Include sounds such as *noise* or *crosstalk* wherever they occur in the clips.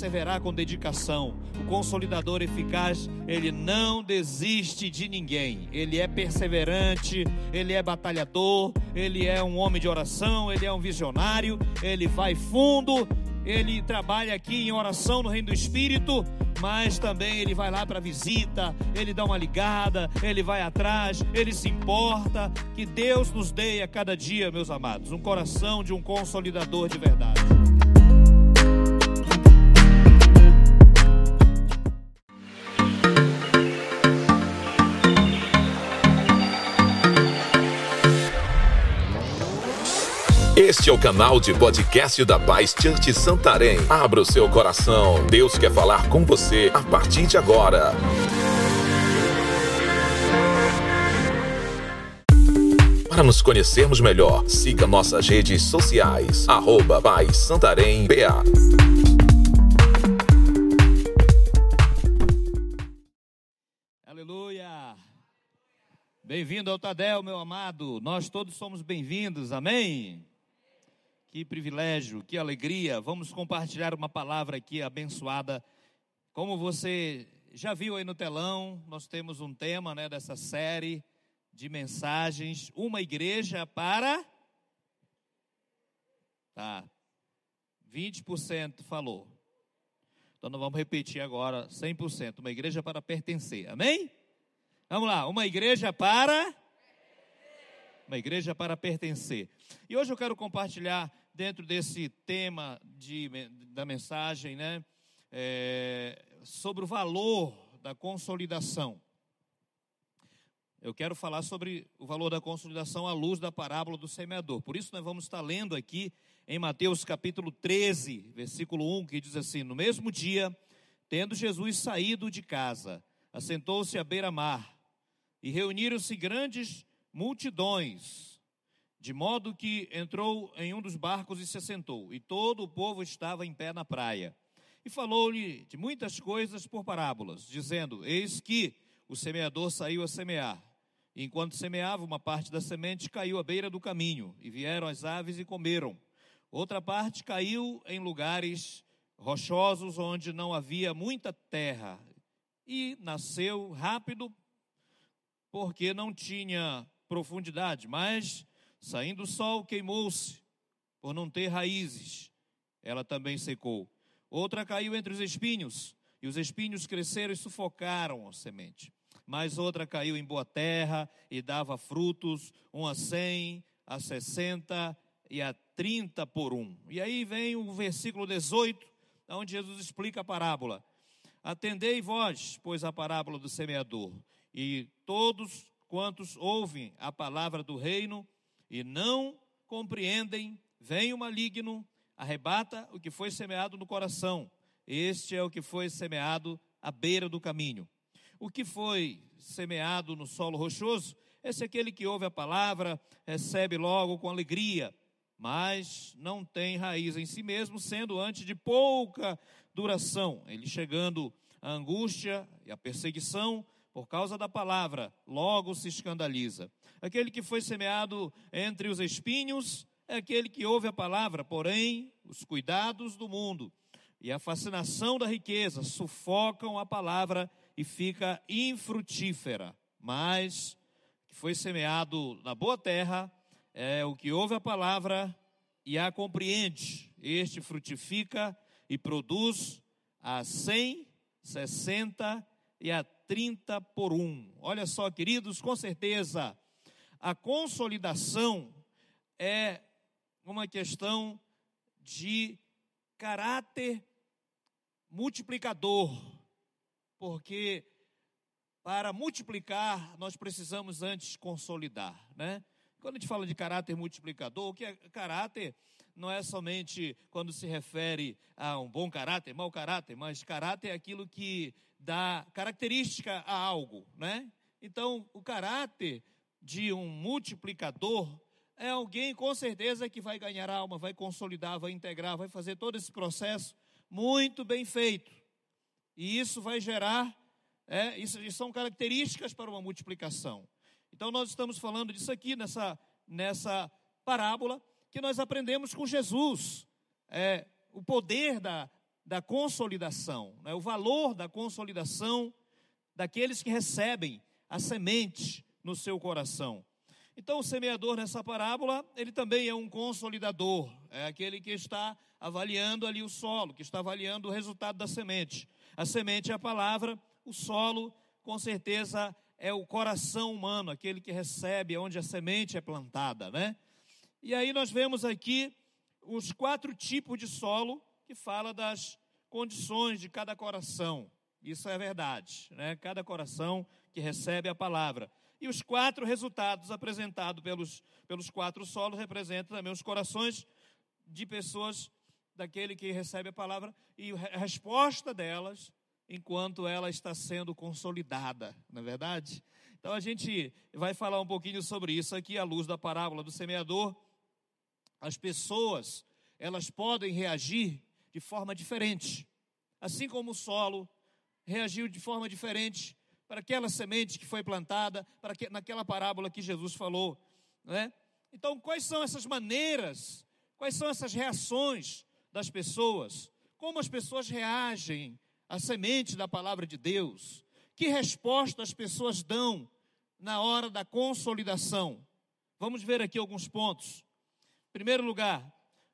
perseverar com dedicação. O consolidador eficaz, ele não desiste de ninguém. Ele é perseverante, ele é batalhador, ele é um homem de oração, ele é um visionário, ele vai fundo, ele trabalha aqui em oração no reino do Espírito, mas também ele vai lá para visita, ele dá uma ligada, ele vai atrás, ele se importa. Que Deus nos dê a cada dia, meus amados, um coração de um consolidador de verdade. Este é o canal de podcast da Paz Church Santarém. Abra o seu coração. Deus quer falar com você a partir de agora. Para nos conhecermos melhor, siga nossas redes sociais. Arroba Paz Santarém BA. Aleluia! Bem-vindo ao Tadel, meu amado. Nós todos somos bem-vindos, amém? Que privilégio, que alegria. Vamos compartilhar uma palavra aqui abençoada. Como você já viu aí no telão, nós temos um tema né, dessa série de mensagens. Uma igreja para. Tá. 20% falou. Então nós vamos repetir agora 100%. Uma igreja para pertencer. Amém? Vamos lá. Uma igreja para. Uma igreja para pertencer. E hoje eu quero compartilhar dentro desse tema de, da mensagem, né, é, sobre o valor da consolidação. Eu quero falar sobre o valor da consolidação à luz da parábola do semeador. Por isso, nós vamos estar lendo aqui em Mateus capítulo 13, versículo 1, que diz assim: No mesmo dia, tendo Jesus saído de casa, assentou-se à beira-mar, e reuniram-se grandes multidões de modo que entrou em um dos barcos e se assentou, e todo o povo estava em pé na praia. E falou-lhe de muitas coisas por parábolas, dizendo: Eis que o semeador saiu a semear. E enquanto semeava, uma parte da semente caiu à beira do caminho, e vieram as aves e comeram. Outra parte caiu em lugares rochosos, onde não havia muita terra, e nasceu rápido, porque não tinha profundidade, mas Saindo o sol, queimou-se, por não ter raízes. Ela também secou. Outra caiu entre os espinhos, e os espinhos cresceram e sufocaram a semente. Mas outra caiu em boa terra e dava frutos, um a cem, a sessenta e a trinta por um. E aí vem o versículo 18, onde Jesus explica a parábola. Atendei vós, pois, a parábola do semeador, e todos quantos ouvem a palavra do reino e não compreendem, vem o maligno, arrebata o que foi semeado no coração. Este é o que foi semeado à beira do caminho. O que foi semeado no solo rochoso, esse é aquele que ouve a palavra, recebe logo com alegria, mas não tem raiz em si mesmo, sendo antes de pouca duração. Ele chegando à angústia e à perseguição, por causa da palavra, logo se escandaliza. Aquele que foi semeado entre os espinhos é aquele que ouve a palavra, porém, os cuidados do mundo e a fascinação da riqueza sufocam a palavra e fica infrutífera. Mas que foi semeado na boa terra é o que ouve a palavra e a compreende. Este frutifica e produz a 100, 60 e a 30 por 1. Olha só, queridos, com certeza, a consolidação é uma questão de caráter multiplicador, porque para multiplicar nós precisamos antes consolidar, né? Quando a gente fala de caráter multiplicador, o que é caráter não é somente quando se refere a um bom caráter, mau caráter, mas caráter é aquilo que dá característica a algo, né? Então, o caráter de um multiplicador é alguém com certeza que vai ganhar alma, vai consolidar, vai integrar, vai fazer todo esse processo muito bem feito. E isso vai gerar, é, isso, são características para uma multiplicação. Então nós estamos falando disso aqui nessa, nessa parábola que nós aprendemos com Jesus. É, o poder da, da consolidação, né? o valor da consolidação daqueles que recebem a semente no seu coração. Então, o semeador nessa parábola, ele também é um consolidador, é aquele que está avaliando ali o solo, que está avaliando o resultado da semente. A semente é a palavra, o solo, com certeza, é o coração humano, aquele que recebe, onde a semente é plantada, né? E aí nós vemos aqui os quatro tipos de solo que fala das condições de cada coração. Isso é verdade, né? Cada coração que recebe a palavra. E os quatro resultados apresentados pelos, pelos quatro solos representam também os corações de pessoas daquele que recebe a palavra e a resposta delas enquanto ela está sendo consolidada, não é verdade? Então a gente vai falar um pouquinho sobre isso aqui à luz da parábola do semeador. As pessoas, elas podem reagir de forma diferente. Assim como o solo reagiu de forma diferente para aquela semente que foi plantada, para que, naquela parábola que Jesus falou. Né? Então, quais são essas maneiras, quais são essas reações das pessoas? Como as pessoas reagem à semente da palavra de Deus? Que resposta as pessoas dão na hora da consolidação? Vamos ver aqui alguns pontos. Em primeiro lugar,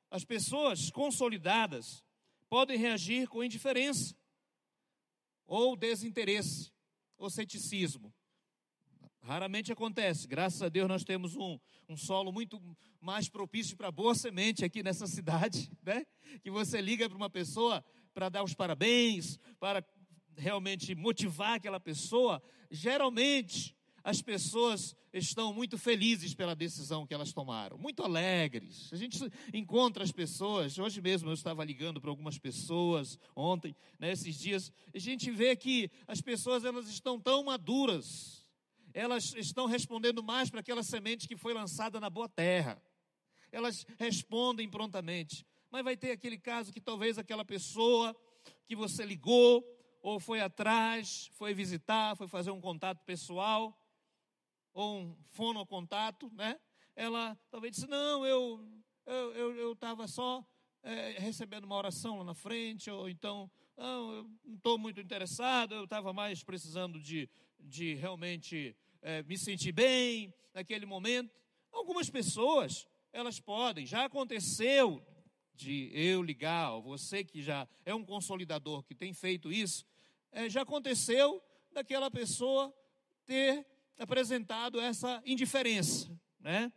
as pessoas consolidadas podem reagir com indiferença ou desinteresse ou ceticismo. Raramente acontece. Graças a Deus nós temos um, um solo muito mais propício para boa semente aqui nessa *laughs* cidade, né? Que você liga para uma pessoa para dar os parabéns, para realmente motivar aquela pessoa. Geralmente as pessoas estão muito felizes pela decisão que elas tomaram, muito alegres. A gente encontra as pessoas, hoje mesmo eu estava ligando para algumas pessoas, ontem, né, dias, a gente vê que as pessoas elas estão tão maduras, elas estão respondendo mais para aquela semente que foi lançada na boa terra. Elas respondem prontamente. Mas vai ter aquele caso que talvez aquela pessoa que você ligou, ou foi atrás, foi visitar, foi fazer um contato pessoal, ou um fonocontato, né? Ela talvez disse, não, eu eu estava eu, só é, recebendo uma oração lá na frente, ou então, não, eu não estou muito interessado, eu estava mais precisando de, de realmente é, me sentir bem naquele momento. Algumas pessoas, elas podem, já aconteceu de eu ligar, ou você que já é um consolidador que tem feito isso, é, já aconteceu daquela pessoa ter apresentado essa indiferença, né?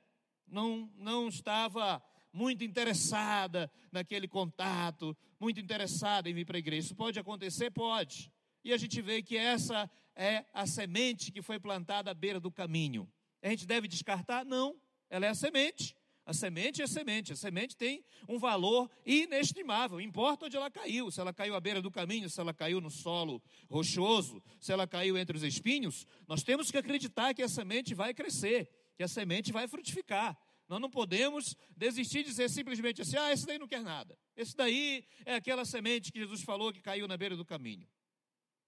Não, não estava muito interessada naquele contato, muito interessada em vir para a igreja. Isso pode acontecer? Pode. E a gente vê que essa é a semente que foi plantada à beira do caminho. A gente deve descartar? Não. Ela é a semente. A semente é semente, a semente tem um valor inestimável, importa onde ela caiu, se ela caiu à beira do caminho, se ela caiu no solo rochoso, se ela caiu entre os espinhos, nós temos que acreditar que a semente vai crescer, que a semente vai frutificar. Nós não podemos desistir de dizer simplesmente assim: ah, esse daí não quer nada. Esse daí é aquela semente que Jesus falou que caiu na beira do caminho.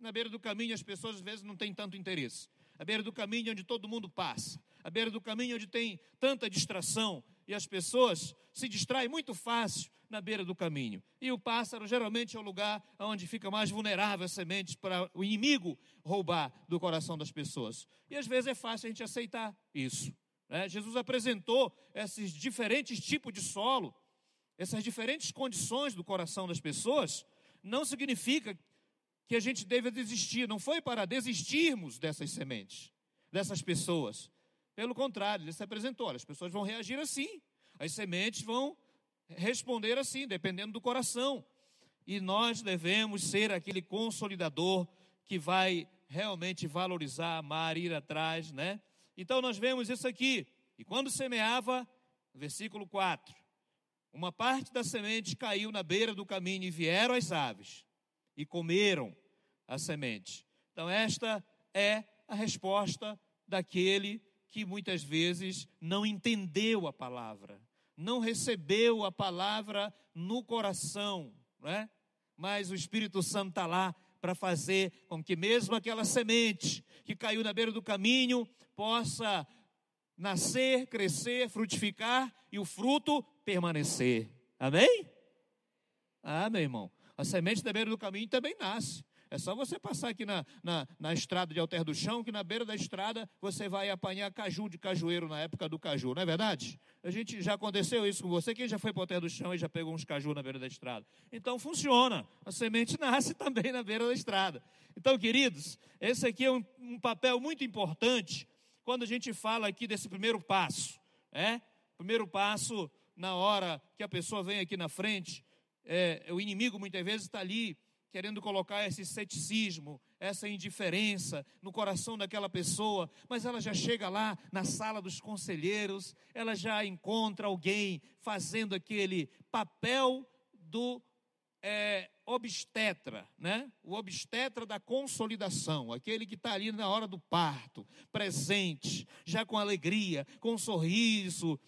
Na beira do caminho as pessoas às vezes não têm tanto interesse. À beira do caminho onde todo mundo passa. À beira do caminho onde tem tanta distração, e as pessoas se distraem muito fácil na beira do caminho. E o pássaro geralmente é o lugar onde fica mais vulnerável a sementes para o inimigo roubar do coração das pessoas. E às vezes é fácil a gente aceitar isso. Né? Jesus apresentou esses diferentes tipos de solo, essas diferentes condições do coração das pessoas. Não significa que a gente deve desistir, não foi para desistirmos dessas sementes, dessas pessoas. Pelo contrário, ele se apresentou: olha, as pessoas vão reagir assim, as sementes vão responder assim, dependendo do coração. E nós devemos ser aquele consolidador que vai realmente valorizar, amar, ir atrás, né? Então nós vemos isso aqui. E quando semeava, versículo 4, uma parte da semente caiu na beira do caminho e vieram as aves e comeram a semente. Então esta é a resposta daquele que muitas vezes não entendeu a palavra, não recebeu a palavra no coração, não é? mas o Espírito Santo está lá para fazer com que mesmo aquela semente que caiu na beira do caminho possa nascer, crescer, frutificar e o fruto permanecer. Amém? Ah, meu irmão. A semente da beira do caminho também nasce. É só você passar aqui na, na, na, estrada de Alter do Chão, que na beira da estrada você vai apanhar caju de cajueiro na época do caju, não é verdade? A gente já aconteceu isso com você. Quem já foi para Alter do Chão e já pegou uns caju na beira da estrada? Então funciona. A semente *laughs* nasce também na beira da estrada. Então, queridos, esse aqui é um, um papel muito importante quando a gente fala aqui desse primeiro passo. É? Primeiro passo na hora que a pessoa vem aqui na frente, é, o inimigo muitas vezes está ali querendo colocar esse ceticismo, essa indiferença no coração daquela pessoa, mas ela já chega lá na sala dos conselheiros, ela já encontra alguém fazendo aquele papel do é, obstetra, né? O obstetra da consolidação, aquele que está ali na hora do parto, presente, já com alegria, com um sorriso,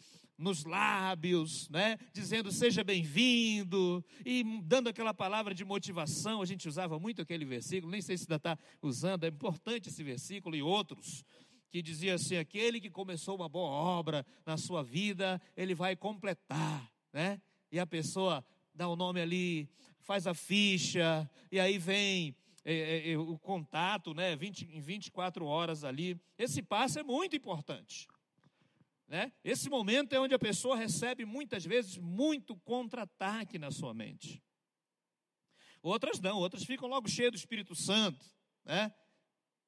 nos lábios, né? dizendo seja bem-vindo, e dando aquela palavra de motivação. A gente usava muito aquele versículo, nem sei se ainda está usando, é importante esse versículo e outros, que dizia assim: aquele que começou uma boa obra na sua vida, ele vai completar, né? E a pessoa dá o nome ali, faz a ficha, e aí vem. É, é, é o contato, né, 20, em 24 horas ali. Esse passo é muito importante. Né? Esse momento é onde a pessoa recebe muitas vezes muito contra-ataque na sua mente. Outras não, outras ficam logo cheias do Espírito Santo. Né?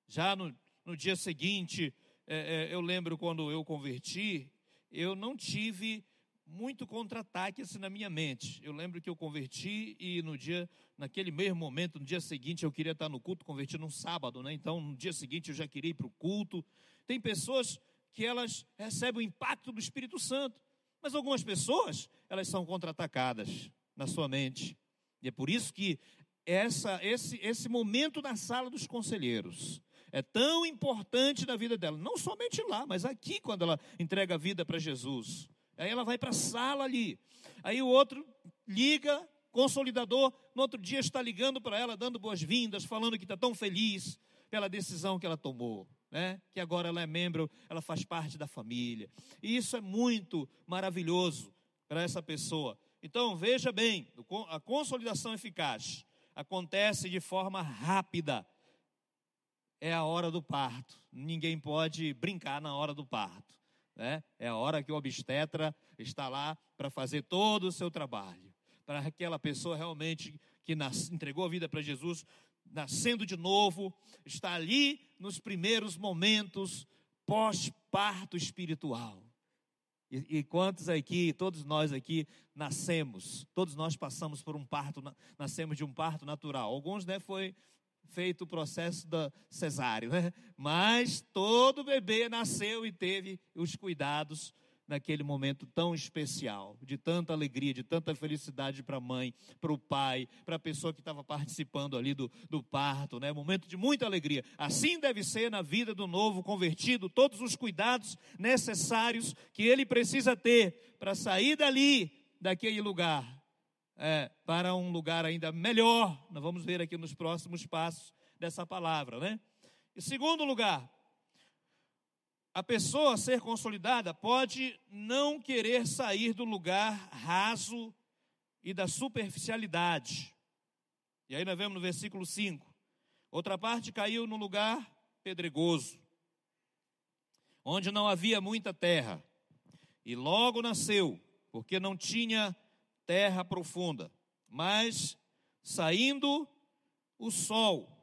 Já no, no dia seguinte, é, é, eu lembro quando eu converti, eu não tive muito contra-ataque assim na minha mente. Eu lembro que eu converti e no dia, naquele mesmo momento, no dia seguinte, eu queria estar no culto, converti num sábado, né? Então, no dia seguinte eu já queria ir para o culto. Tem pessoas que elas recebem o impacto do Espírito Santo. Mas algumas pessoas, elas são contra-atacadas na sua mente. E é por isso que essa, esse, esse momento na sala dos conselheiros é tão importante na vida dela. Não somente lá, mas aqui, quando ela entrega a vida para Jesus. Aí ela vai para a sala ali. Aí o outro liga, consolidador, no outro dia está ligando para ela, dando boas-vindas, falando que está tão feliz pela decisão que ela tomou né? que agora ela é membro, ela faz parte da família. E isso é muito maravilhoso para essa pessoa. Então, veja bem, a consolidação eficaz acontece de forma rápida. É a hora do parto. Ninguém pode brincar na hora do parto. Né? É a hora que o obstetra está lá para fazer todo o seu trabalho. Para aquela pessoa realmente que nas, entregou a vida para Jesus nascendo de novo, está ali nos primeiros momentos pós-parto espiritual. E, e, quantos aqui, todos nós aqui, nascemos, todos nós passamos por um parto, nascemos de um parto natural. Alguns, né, foi feito o processo da cesáreo, né? Mas todo bebê nasceu e teve os cuidados naquele momento tão especial, de tanta alegria, de tanta felicidade para a mãe, para o pai, para a pessoa que estava participando ali do, do parto, né? Momento de muita alegria. Assim deve ser na vida do novo convertido, todos os cuidados necessários que ele precisa ter para sair dali, daquele lugar, é, para um lugar ainda melhor. Nós vamos ver aqui nos próximos passos dessa palavra, né? E segundo lugar, a pessoa ser consolidada pode não querer sair do lugar raso e da superficialidade. E aí nós vemos no versículo 5. Outra parte caiu no lugar pedregoso, onde não havia muita terra, e logo nasceu, porque não tinha terra profunda. Mas saindo o sol,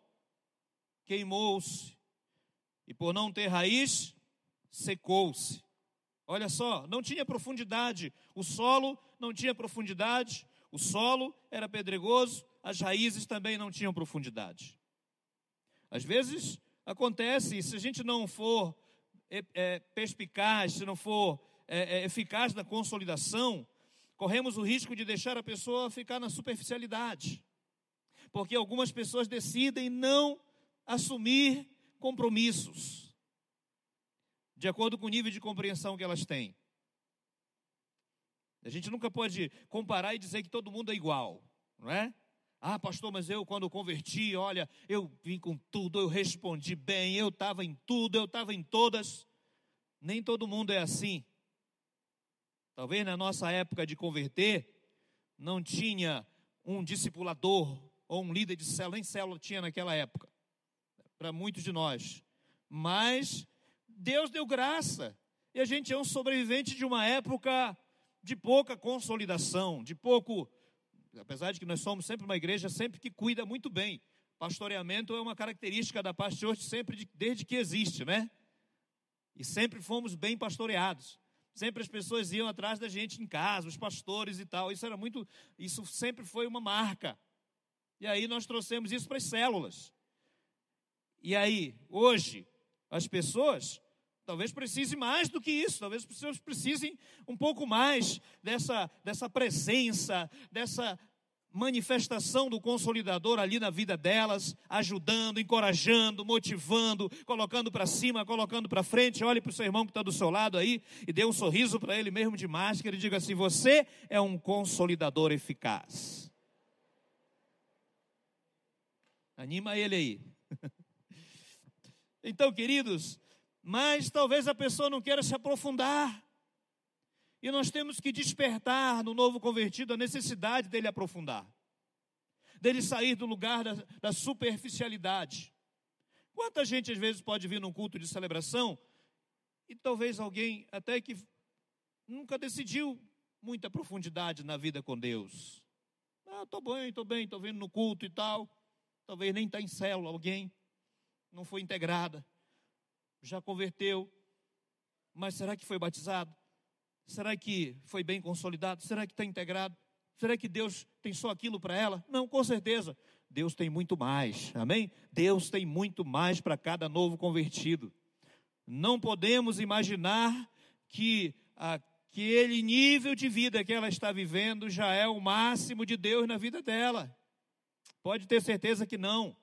queimou-se, e por não ter raiz, secou-se. Olha só, não tinha profundidade, o solo não tinha profundidade, o solo era pedregoso, as raízes também não tinham profundidade. Às vezes acontece, se a gente não for é, é, perspicaz, se não for é, é, eficaz na consolidação, corremos o risco de deixar a pessoa ficar na superficialidade. Porque algumas pessoas decidem não assumir compromissos de acordo com o nível de compreensão que elas têm. A gente nunca pode comparar e dizer que todo mundo é igual, não é? Ah, pastor, mas eu quando converti, olha, eu vim com tudo, eu respondi bem, eu estava em tudo, eu estava em todas. Nem todo mundo é assim. Talvez na nossa época de converter, não tinha um discipulador ou um líder de célula, nem célula tinha naquela época, para muitos de nós. Mas Deus deu graça. E a gente é um sobrevivente de uma época de pouca consolidação, de pouco. Apesar de que nós somos sempre uma igreja sempre que cuida muito bem. Pastoreamento é uma característica da paz de hoje sempre desde que existe, né? E sempre fomos bem pastoreados. Sempre as pessoas iam atrás da gente em casa, os pastores e tal. Isso era muito, isso sempre foi uma marca. E aí nós trouxemos isso para as células. E aí, hoje, as pessoas talvez precisem mais do que isso, talvez pessoas precisem um pouco mais dessa, dessa presença, dessa manifestação do consolidador ali na vida delas, ajudando, encorajando, motivando, colocando para cima, colocando para frente. Olhe para o seu irmão que está do seu lado aí e dê um sorriso para ele mesmo de máscara e diga assim: Você é um consolidador eficaz. Anima ele aí. *laughs* então, queridos, mas talvez a pessoa não queira se aprofundar. E nós temos que despertar no novo convertido a necessidade dele aprofundar, dele sair do lugar da, da superficialidade. Quanta gente às vezes pode vir num culto de celebração e talvez alguém até que nunca decidiu muita profundidade na vida com Deus. Ah, estou bem, estou bem, estou vindo no culto e tal. Talvez nem está em célula alguém, não foi integrada, já converteu, mas será que foi batizado? Será que foi bem consolidado? Será que está integrado? Será que Deus tem só aquilo para ela? Não, com certeza. Deus tem muito mais, amém? Deus tem muito mais para cada novo convertido. Não podemos imaginar que aquele nível de vida que ela está vivendo já é o máximo de Deus na vida dela. Pode ter certeza que não.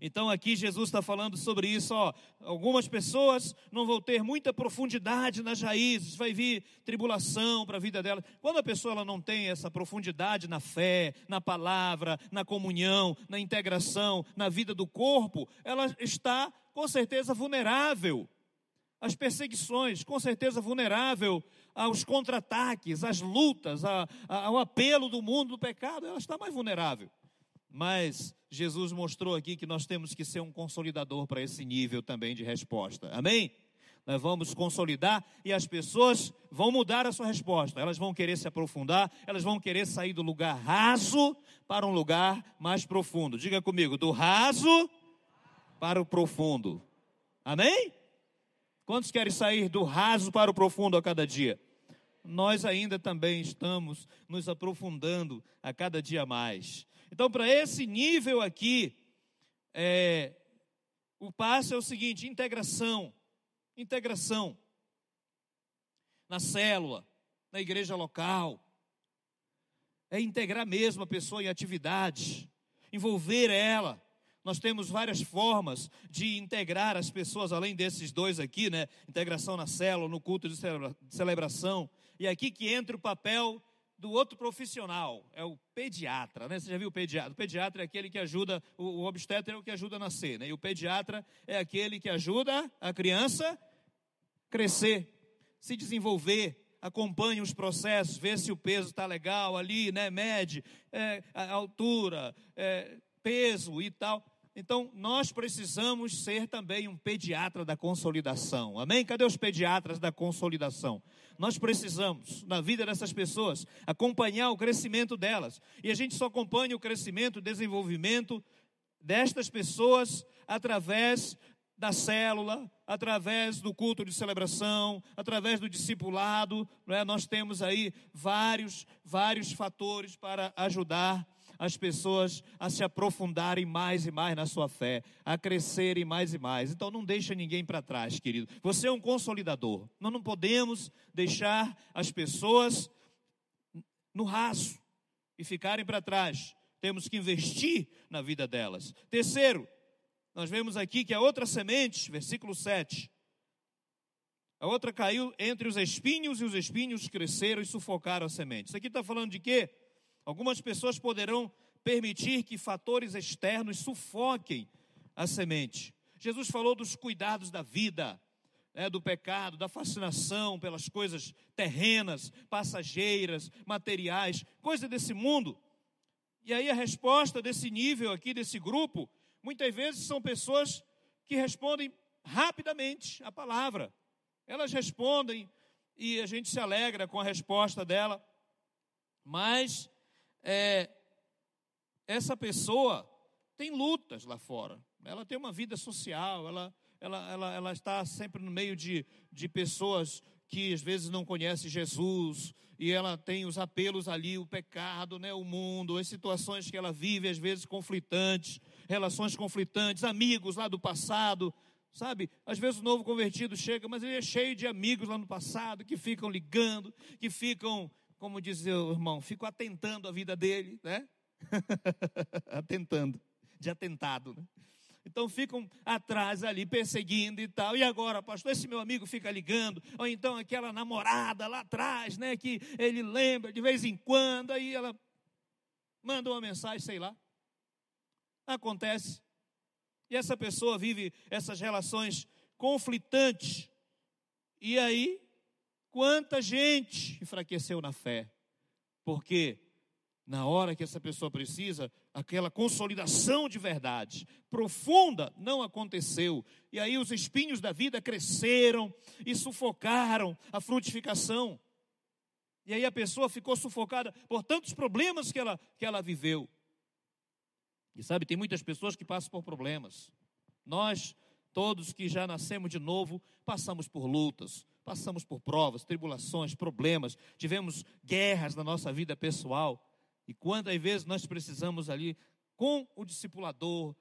Então aqui Jesus está falando sobre isso, ó. Algumas pessoas não vão ter muita profundidade nas raízes, vai vir tribulação para a vida dela. Quando a pessoa ela não tem essa profundidade na fé, na palavra, na comunhão, na integração, na vida do corpo, ela está com certeza vulnerável às perseguições, com certeza vulnerável aos contra-ataques, às lutas, ao apelo do mundo do pecado, ela está mais vulnerável. Mas Jesus mostrou aqui que nós temos que ser um consolidador para esse nível também de resposta. Amém? Nós vamos consolidar e as pessoas vão mudar a sua resposta. Elas vão querer se aprofundar, elas vão querer sair do lugar raso para um lugar mais profundo. Diga comigo, do raso para o profundo. Amém? Quantos querem sair do raso para o profundo a cada dia? Nós ainda também estamos nos aprofundando a cada dia mais. Então, para esse nível aqui, é, o passo é o seguinte: integração. Integração. Na célula, na igreja local. É integrar mesmo a pessoa em atividade, envolver ela. Nós temos várias formas de integrar as pessoas, além desses dois aqui, né? Integração na célula, no culto de celebração. E aqui que entra o papel do outro profissional, é o pediatra, né? Você já viu o pediatra? O pediatra é aquele que ajuda, o, obstetra é o que ajuda a nascer, né? E o pediatra é aquele que ajuda a criança crescer, se desenvolver, acompanha os processos, vê se o peso está legal ali, né? Mede é, a altura, é, peso e tal. Então, nós precisamos ser também um pediatra da consolidação. Amém? Cadê os pediatras da consolidação? Nós precisamos, na vida dessas pessoas, acompanhar o crescimento delas. E a gente só acompanha o crescimento, o desenvolvimento destas pessoas através da célula, através do culto de celebração, através do discipulado. É? Nós temos aí vários, vários fatores para ajudar as pessoas a se aprofundarem mais e mais na sua fé, a crescerem mais e mais. Então não deixa ninguém para trás, querido. Você é um consolidador. Nós não podemos deixar as pessoas no raso e ficarem para trás. Temos que investir na vida delas. Terceiro, nós vemos aqui que a outra semente, versículo 7, a outra caiu entre os espinhos e os espinhos cresceram e sufocaram a semente. Isso aqui está falando de quê? Algumas pessoas poderão permitir que fatores externos sufoquem a semente. Jesus falou dos cuidados da vida, né, do pecado, da fascinação pelas coisas terrenas, passageiras, materiais, coisa desse mundo. E aí a resposta desse nível aqui, desse grupo, muitas vezes são pessoas que respondem rapidamente a palavra. Elas respondem e a gente se alegra com a resposta dela, mas é, essa pessoa tem lutas lá fora. Ela tem uma vida social, ela, ela, ela, ela está sempre no meio de, de pessoas que às vezes não conhecem Jesus, e ela tem os apelos ali, o pecado, né, o mundo, as situações que ela vive, às vezes conflitantes, relações conflitantes, amigos lá do passado, sabe? Às vezes o novo convertido chega, mas ele é cheio de amigos lá no passado que ficam ligando, que ficam, como diz o irmão, ficam atentando a vida dele, né? *laughs* atentando, de atentado, né? Então ficam atrás ali, perseguindo e tal. E agora, pastor, esse meu amigo fica ligando. Ou então aquela namorada lá atrás, né? Que ele lembra de vez em quando. Aí ela manda uma mensagem, sei lá. Acontece. E essa pessoa vive essas relações conflitantes. E aí, quanta gente enfraqueceu na fé. Porque na hora que essa pessoa precisa, aquela consolidação de verdade profunda não aconteceu. E aí os espinhos da vida cresceram e sufocaram a frutificação. E aí a pessoa ficou sufocada por tantos problemas que ela, que ela viveu. E sabe, tem muitas pessoas que passam por problemas. Nós, todos que já nascemos de novo, passamos por lutas, passamos por provas, tribulações, problemas, tivemos guerras na nossa vida pessoal. E quantas vezes nós precisamos ali, com o discipulador,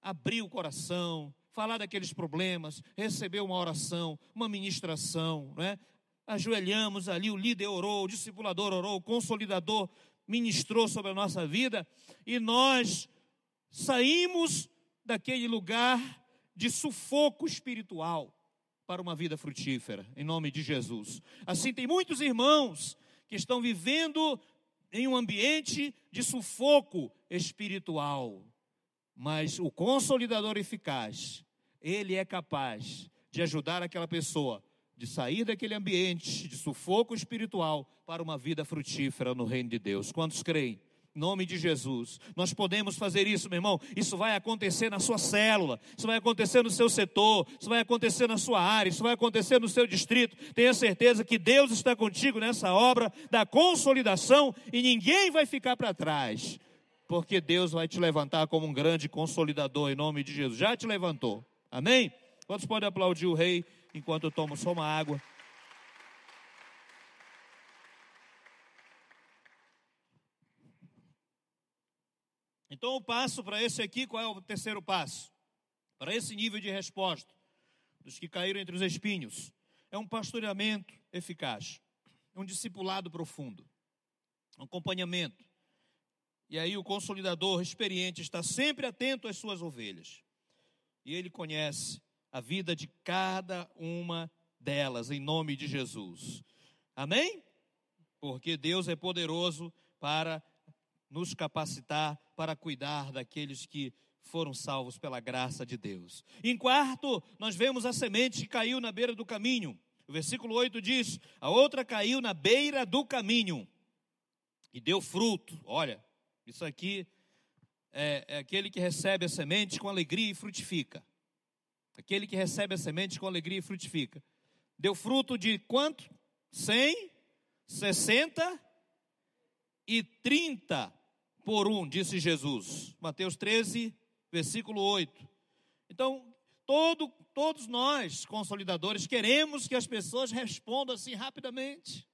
abrir o coração, falar daqueles problemas, receber uma oração, uma ministração, não é? Ajoelhamos ali, o líder orou, o discipulador orou, o consolidador ministrou sobre a nossa vida e nós saímos daquele lugar de sufoco espiritual para uma vida frutífera, em nome de Jesus. Assim, tem muitos irmãos que estão vivendo em um ambiente de sufoco espiritual. Mas o consolidador eficaz, ele é capaz de ajudar aquela pessoa de sair daquele ambiente de sufoco espiritual para uma vida frutífera no reino de Deus. Quantos creem? Nome de Jesus. Nós podemos fazer isso, meu irmão. Isso vai acontecer na sua célula, isso vai acontecer no seu setor, isso vai acontecer na sua área, isso vai acontecer no seu distrito. Tenha certeza que Deus está contigo nessa obra da consolidação e ninguém vai ficar para trás, porque Deus vai te levantar como um grande consolidador em nome de Jesus. Já te levantou. Amém? Quantos podem aplaudir o rei enquanto eu tomo só uma água? Então, o passo para esse aqui, qual é o terceiro passo? Para esse nível de resposta, dos que caíram entre os espinhos, é um pastoreamento eficaz, é um discipulado profundo, um acompanhamento. E aí, o consolidador experiente está sempre atento às suas ovelhas, e ele conhece a vida de cada uma delas, em nome de Jesus. Amém? Porque Deus é poderoso para nos capacitar para cuidar daqueles que foram salvos pela graça de Deus. Em quarto, nós vemos a semente que caiu na beira do caminho. O versículo 8 diz: A outra caiu na beira do caminho e deu fruto. Olha, isso aqui é, é aquele que recebe a semente com alegria e frutifica. Aquele que recebe a semente com alegria e frutifica. Deu fruto de quanto? 100, 60 e 30 por um, disse Jesus. Mateus 13, versículo 8. Então, todo, todos nós, consolidadores, queremos que as pessoas respondam assim rapidamente.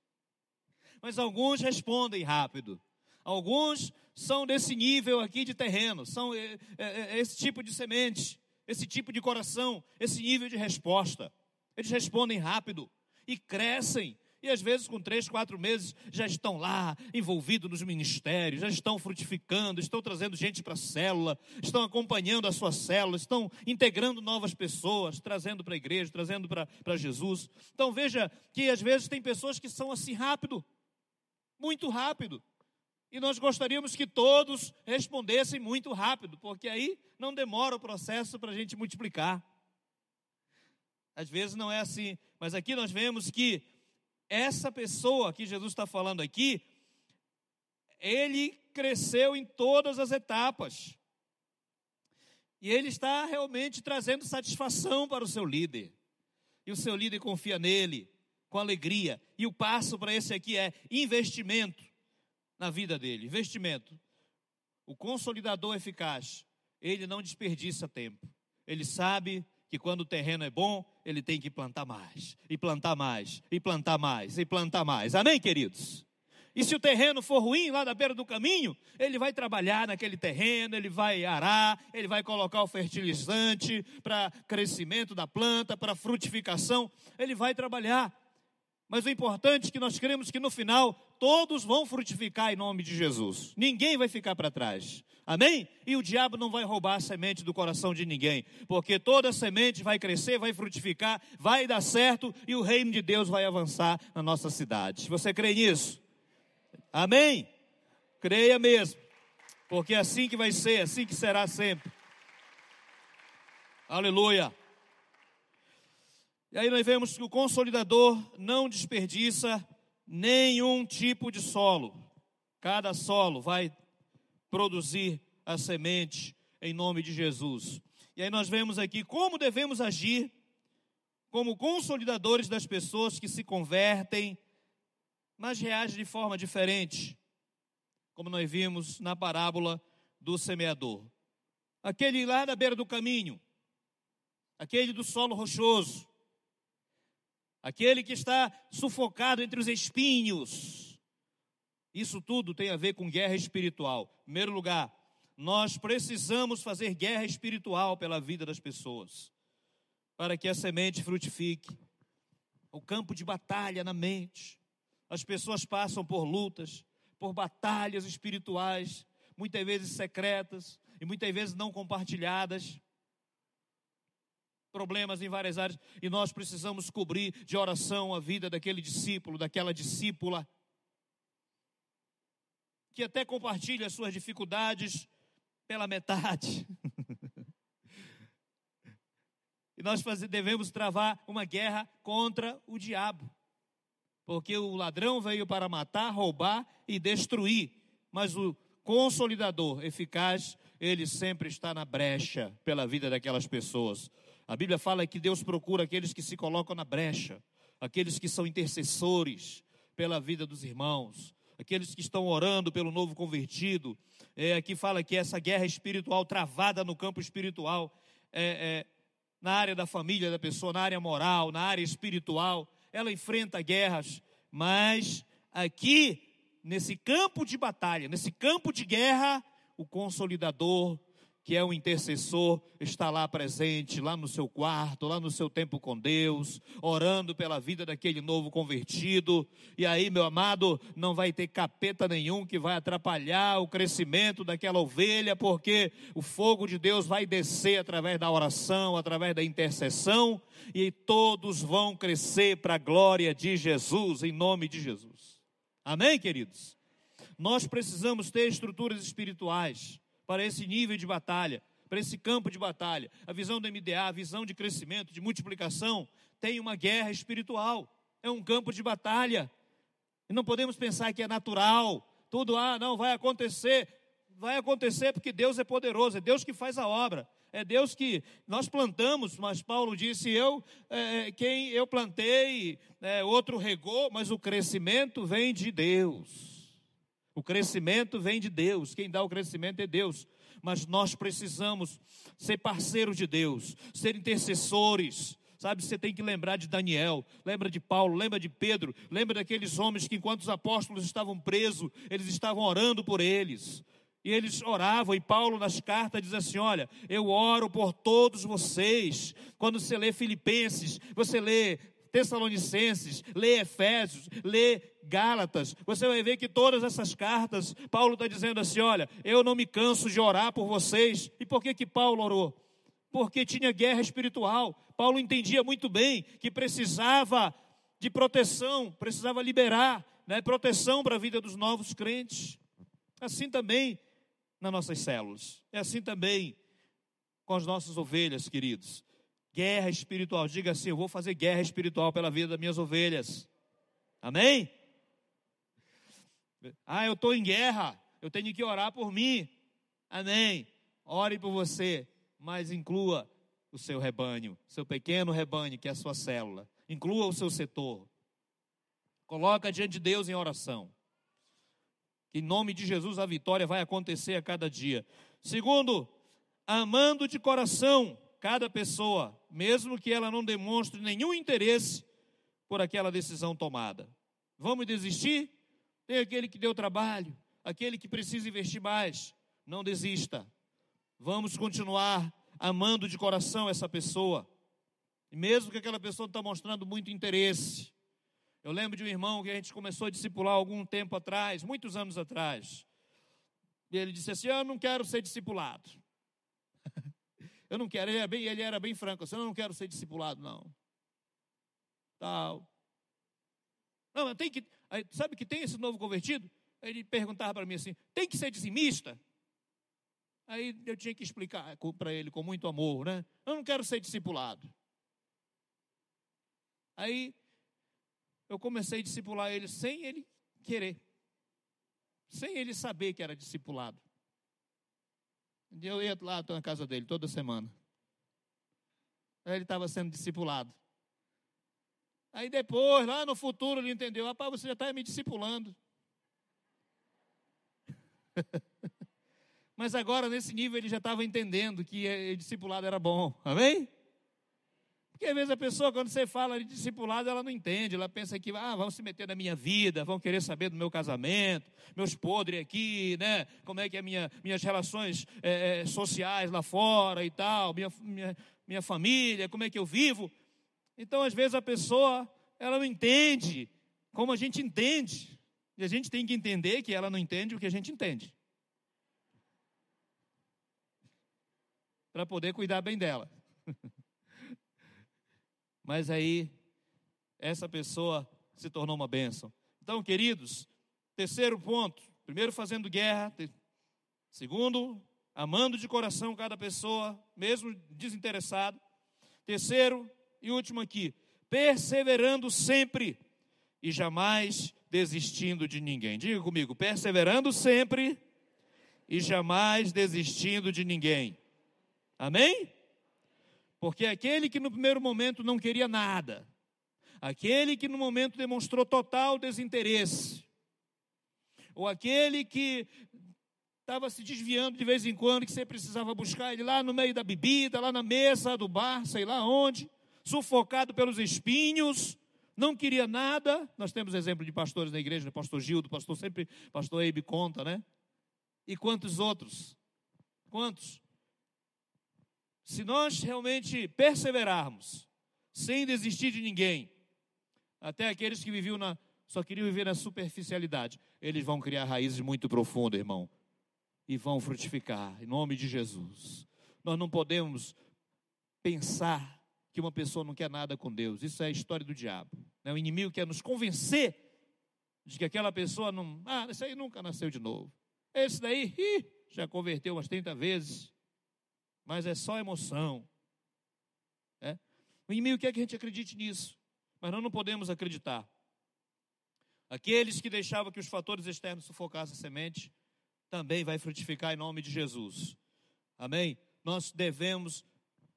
Mas alguns respondem rápido. Alguns são desse nível aqui de terreno, são é, é, é, esse tipo de semente, esse tipo de coração, esse nível de resposta. Eles respondem rápido e crescem e às vezes, com três, quatro meses, já estão lá, envolvidos nos ministérios, já estão frutificando, estão trazendo gente para a célula, estão acompanhando a sua célula, estão integrando novas pessoas, trazendo para a igreja, trazendo para Jesus. Então veja que às vezes tem pessoas que são assim rápido, muito rápido. E nós gostaríamos que todos respondessem muito rápido, porque aí não demora o processo para a gente multiplicar. Às vezes não é assim, mas aqui nós vemos que essa pessoa que Jesus está falando aqui, ele cresceu em todas as etapas. E ele está realmente trazendo satisfação para o seu líder. E o seu líder confia nele com alegria. E o passo para esse aqui é investimento na vida dele. Investimento. O consolidador eficaz, ele não desperdiça tempo. Ele sabe que quando o terreno é bom, ele tem que plantar mais, e plantar mais, e plantar mais, e plantar mais. Amém, queridos? E se o terreno for ruim lá da beira do caminho, ele vai trabalhar naquele terreno, ele vai arar, ele vai colocar o fertilizante para crescimento da planta, para frutificação, ele vai trabalhar. Mas o importante é que nós queremos que no final todos vão frutificar em nome de Jesus. Ninguém vai ficar para trás. Amém? E o diabo não vai roubar a semente do coração de ninguém, porque toda semente vai crescer, vai frutificar, vai dar certo e o reino de Deus vai avançar na nossa cidade. Você crê nisso? Amém? Creia mesmo, porque é assim que vai ser, assim que será sempre. Aleluia. E aí nós vemos que o consolidador não desperdiça nenhum tipo de solo. Cada solo vai produzir a semente em nome de Jesus. E aí nós vemos aqui como devemos agir como consolidadores das pessoas que se convertem, mas reagem de forma diferente, como nós vimos na parábola do semeador. Aquele lá da beira do caminho, aquele do solo rochoso, aquele que está sufocado entre os espinhos. Isso tudo tem a ver com guerra espiritual. Em primeiro lugar, nós precisamos fazer guerra espiritual pela vida das pessoas, para que a semente frutifique. O campo de batalha na mente. As pessoas passam por lutas, por batalhas espirituais, muitas vezes secretas e muitas vezes não compartilhadas problemas em várias áreas e nós precisamos cobrir de oração a vida daquele discípulo, daquela discípula que até compartilha suas dificuldades pela metade. *laughs* e nós devemos travar uma guerra contra o diabo. Porque o ladrão veio para matar, roubar e destruir, mas o consolidador eficaz, ele sempre está na brecha pela vida daquelas pessoas. A Bíblia fala que Deus procura aqueles que se colocam na brecha, aqueles que são intercessores pela vida dos irmãos, aqueles que estão orando pelo novo convertido. É, aqui fala que essa guerra espiritual travada no campo espiritual, é, é, na área da família da pessoa, na área moral, na área espiritual, ela enfrenta guerras, mas aqui, nesse campo de batalha, nesse campo de guerra, o consolidador que é o intercessor, está lá presente, lá no seu quarto, lá no seu tempo com Deus, orando pela vida daquele novo convertido. E aí, meu amado, não vai ter capeta nenhum que vai atrapalhar o crescimento daquela ovelha, porque o fogo de Deus vai descer através da oração, através da intercessão, e todos vão crescer para a glória de Jesus, em nome de Jesus. Amém, queridos? Nós precisamos ter estruturas espirituais para esse nível de batalha, para esse campo de batalha. A visão do MDA, a visão de crescimento, de multiplicação, tem uma guerra espiritual, é um campo de batalha. E não podemos pensar que é natural, tudo, ah, não, vai acontecer. Vai acontecer porque Deus é poderoso, é Deus que faz a obra. É Deus que nós plantamos, mas Paulo disse: eu, é, quem eu plantei, é, outro regou, mas o crescimento vem de Deus. O crescimento vem de Deus, quem dá o crescimento é Deus. Mas nós precisamos ser parceiros de Deus, ser intercessores. Sabe, você tem que lembrar de Daniel, lembra de Paulo, lembra de Pedro, lembra daqueles homens que, enquanto os apóstolos estavam presos, eles estavam orando por eles. E eles oravam, e Paulo nas cartas diz assim: Olha, eu oro por todos vocês. Quando você lê Filipenses, você lê Tessalonicenses, lê Efésios, lê Gálatas, você vai ver que todas essas cartas, Paulo está dizendo assim: olha, eu não me canso de orar por vocês. E por que que Paulo orou? Porque tinha guerra espiritual. Paulo entendia muito bem que precisava de proteção, precisava liberar né, proteção para a vida dos novos crentes. Assim também nas nossas células, é assim também com as nossas ovelhas, queridos. Guerra espiritual. Diga assim: eu vou fazer guerra espiritual pela vida das minhas ovelhas. Amém? Ah, eu estou em guerra, eu tenho que orar por mim. Amém. Ore por você, mas inclua o seu rebanho, seu pequeno rebanho, que é a sua célula. Inclua o seu setor. Coloca diante de Deus em oração. Em nome de Jesus, a vitória vai acontecer a cada dia. Segundo, amando de coração cada pessoa, mesmo que ela não demonstre nenhum interesse por aquela decisão tomada. Vamos desistir? Tem aquele que deu trabalho, aquele que precisa investir mais. Não desista. Vamos continuar amando de coração essa pessoa. E mesmo que aquela pessoa está mostrando muito interesse. Eu lembro de um irmão que a gente começou a discipular algum tempo atrás, muitos anos atrás. E ele disse assim: Eu não quero ser discipulado. *laughs* Eu não quero, ele era bem, ele era bem franco, assim, eu não quero ser discipulado, não. Tal. Não, mas tem que. Sabe que tem esse novo convertido? Ele perguntava para mim assim: tem que ser dizimista? Aí eu tinha que explicar para ele com muito amor, né? Eu não quero ser discipulado. Aí eu comecei a discipular ele sem ele querer, sem ele saber que era discipulado. Eu ia lá na casa dele toda semana. Aí ele estava sendo discipulado. Aí depois, lá no futuro, ele entendeu: rapaz, você já está me discipulando. *laughs* Mas agora, nesse nível, ele já estava entendendo que o discipulado era bom. Amém? Porque às vezes a pessoa, quando você fala de discipulado, ela não entende, ela pensa que ah, vão se meter na minha vida, vão querer saber do meu casamento, meus podres aqui, né? Como é que é minha, minhas relações é, sociais lá fora e tal, minha, minha, minha família, como é que eu vivo. Então, às vezes, a pessoa, ela não entende como a gente entende. E a gente tem que entender que ela não entende o que a gente entende. Para poder cuidar bem dela. *laughs* Mas aí, essa pessoa se tornou uma bênção. Então, queridos, terceiro ponto: primeiro, fazendo guerra. Segundo, amando de coração cada pessoa, mesmo desinteressado. Terceiro e último aqui, perseverando sempre e jamais desistindo de ninguém. Diga comigo, perseverando sempre e jamais desistindo de ninguém. Amém? Porque aquele que no primeiro momento não queria nada, aquele que no momento demonstrou total desinteresse, ou aquele que estava se desviando de vez em quando, que você precisava buscar ele lá no meio da bebida, lá na mesa do bar, sei lá onde, sufocado pelos espinhos, não queria nada. Nós temos exemplo de pastores na igreja, né? pastor Gildo, pastor sempre, pastor Eibe conta, né? E quantos outros? Quantos? Se nós realmente perseverarmos, sem desistir de ninguém, até aqueles que viviam na, só queriam viver na superficialidade, eles vão criar raízes muito profundas, irmão, e vão frutificar, em nome de Jesus. Nós não podemos pensar que uma pessoa não quer nada com Deus, isso é a história do diabo. Né? O inimigo quer nos convencer de que aquela pessoa não, ah, esse aí nunca nasceu de novo. Esse daí, ih, já converteu umas 30 vezes mas é só emoção. É? O inimigo quer que a gente acredite nisso, mas nós não podemos acreditar. Aqueles que deixavam que os fatores externos sufocassem a semente, também vai frutificar em nome de Jesus. Amém? Nós devemos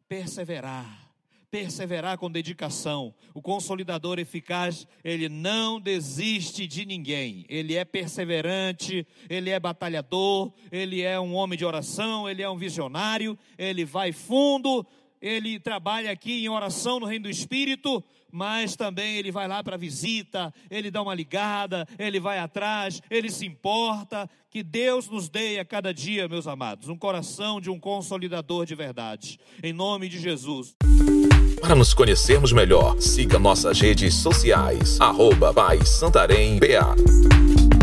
perseverar perseverar com dedicação. O consolidador eficaz, ele não desiste de ninguém. Ele é perseverante, ele é batalhador, ele é um homem de oração, ele é um visionário, ele vai fundo, ele trabalha aqui em oração no reino do Espírito, mas também ele vai lá para visita, ele dá uma ligada, ele vai atrás, ele se importa. Que Deus nos dê a cada dia, meus amados, um coração de um consolidador de verdade. Em nome de Jesus. Para nos conhecermos melhor, siga nossas redes sociais, arroba Santarém BA.